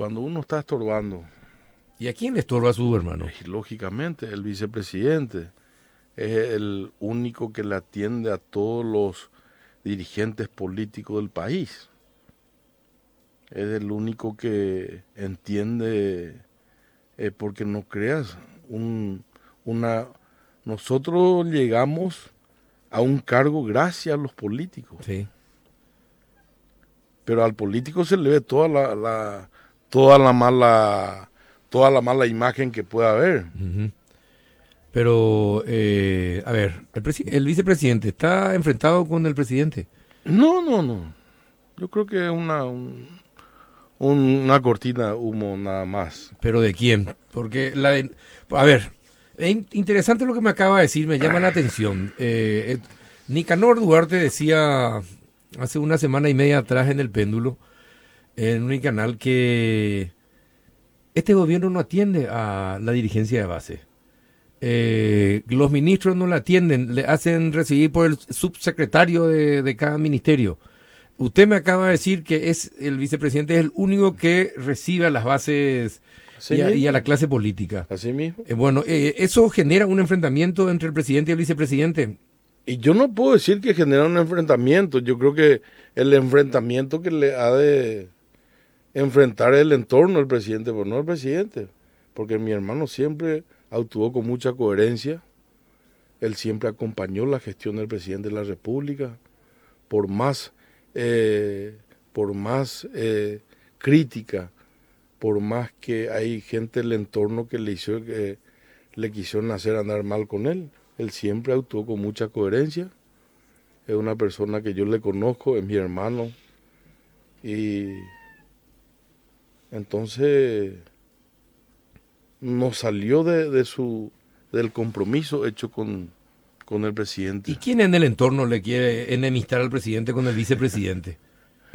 cuando uno está estorbando, ¿Y a quién le estorba a su hermano? y lógicamente el vicepresidente es el único que le atiende a todos los dirigentes políticos del país. Es el único que entiende, eh, porque no creas, un, una, nosotros llegamos a un cargo gracias a los políticos. Sí. pero al político se le ve toda la, la- toda la mala toda la mala imagen que pueda haber. Pero, eh, a ver, el, presi- el vicepresidente está enfrentado con el presidente. no no no yo creo que es una un- un- una cortina humo nada más ¿Pero de quién? Porque, la de- a ver, es in- interesante lo que me acaba de decir, me llama la atención. Eh, eh, Nicanor Duarte decía hace una semana y media atrás en el péndulo, en un canal, que este gobierno no atiende a la dirigencia de base. Eh, los ministros no la atienden, le hacen recibir por el subsecretario de, de cada ministerio. Usted me acaba de decir que es el vicepresidente es el único que recibe a las bases a, y a la clase política. así mismo Eh, bueno, eh, eso genera un enfrentamiento entre el presidente y el vicepresidente. y yo no puedo decir que genera un enfrentamiento yo creo que el enfrentamiento que le ha de enfrentar el entorno del presidente pero no el presidente porque mi hermano siempre actuó con mucha coherencia él siempre acompañó la gestión del presidente de la República, por más, eh, por más eh, crítica, por más que hay gente del entorno que le hizo, que le quisieron hacer andar mal con él, él siempre actuó con mucha coherencia. Es una persona que yo le conozco, es mi hermano. Y entonces no salió de, de su del compromiso hecho con, con el presidente. ¿Y quién en el entorno le quiere enemistar al presidente con el vicepresidente?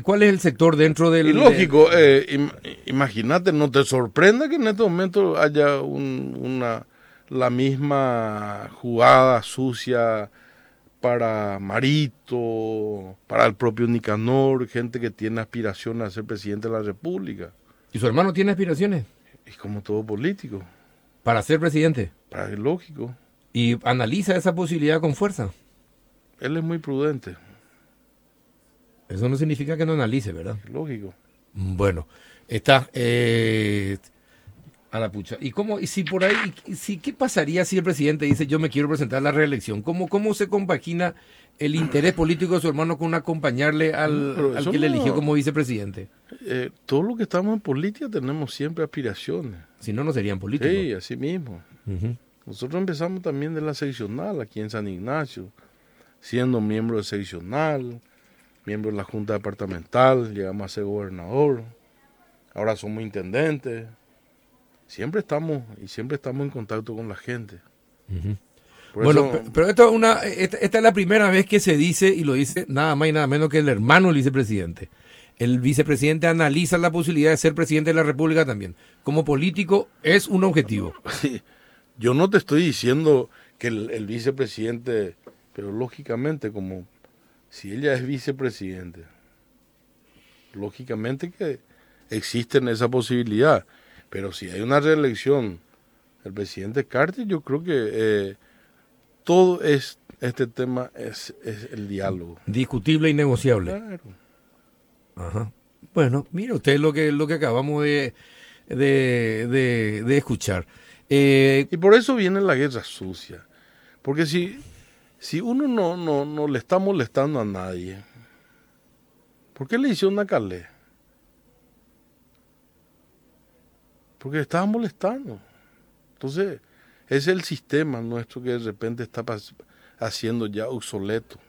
¿Cuál es el sector dentro del... Y lógico, eh, im- imagínate, no te sorprenda que en este momento haya un- una la misma jugada sucia para Marito, para el propio Nicanor, gente que tiene aspiraciones a ser presidente de la República. ¿Y su hermano tiene aspiraciones Y como todo político, para ser presidente? para es lógico. Y analiza esa posibilidad con fuerza. Él es muy prudente, Eso no significa que no analice, ¿verdad? es lógico. Bueno, está eh, a la pucha. ¿Y cómo, y si por ahí, y si, qué pasaría si el presidente dice yo me quiero presentar a la reelección? ¿Cómo, cómo se compagina el interés político de su hermano con acompañarle al, al que le eligió como vicepresidente? Eh, todos los que estamos en política tenemos siempre aspiraciones. Si no, no serían políticos. Sí, así mismo. Nosotros empezamos también de la seccional aquí en San Ignacio, siendo miembro de seccional, miembro de la Junta Departamental, llegamos a ser gobernador, ahora somos intendentes. Siempre estamos y siempre estamos en contacto con la gente. Bueno, eso- pero esto es una, esta, esta es la primera vez que se dice, y lo dice nada más y nada menos que el hermano del vicepresidente. El vicepresidente analiza la posibilidad de ser presidente de la República también. Como político es un objetivo. Sí, yo no te estoy diciendo que el, el vicepresidente, pero lógicamente como si ella es vicepresidente, lógicamente que existe esa posibilidad, pero si hay una reelección del presidente Carter, yo creo que eh, todo es este tema es, es el diálogo. Discutible y negociable. Claro. Ajá. Bueno, mire usted lo que, lo que acabamos de, de, de- de escuchar. Eh, Y por eso viene la guerra sucia. Porque si, si uno no, no, no le está molestando a nadie, ¿por qué le hicieron a Calé? Porque le estaba molestando. Entonces, es el sistema nuestro que de repente está haciendo ya obsoleto.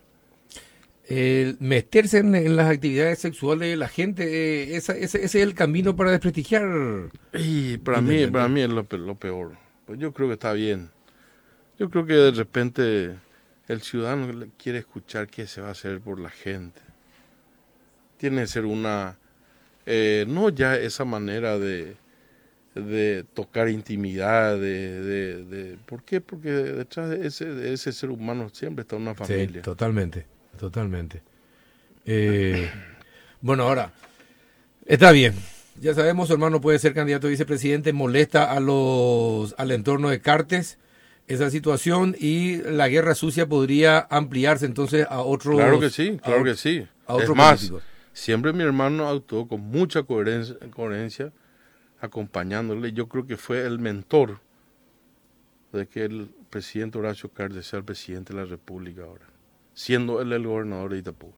el meterse en, en las actividades sexuales de la gente, eh, esa- ese, ese es el camino para desprestigiar. Y para mí, para mí es lo, lo peor. Pues yo creo que está bien. Yo creo que de repente el ciudadano quiere escuchar qué se va a hacer por la gente. Tiene que ser una, eh, no ya esa manera de, de tocar intimidad, de, de, de- ¿por qué? Porque detrás de ese, de ese ser humano siempre está una Sí, familia. totalmente, totalmente. Eh, bueno, ahora, está bien. Ya sabemos, su hermano puede ser candidato a vicepresidente, molesta a los, al entorno de Cartes esa situación y la guerra sucia podría ampliarse entonces a otros. Claro que sí, claro que sí. A otros es más, siempre mi hermano actuó con mucha coherencia, coherencia, acompañándole. Yo creo que fue el mentor de que el presidente Horacio Cartes sea el presidente de la República ahora, siendo él el gobernador de Itapú.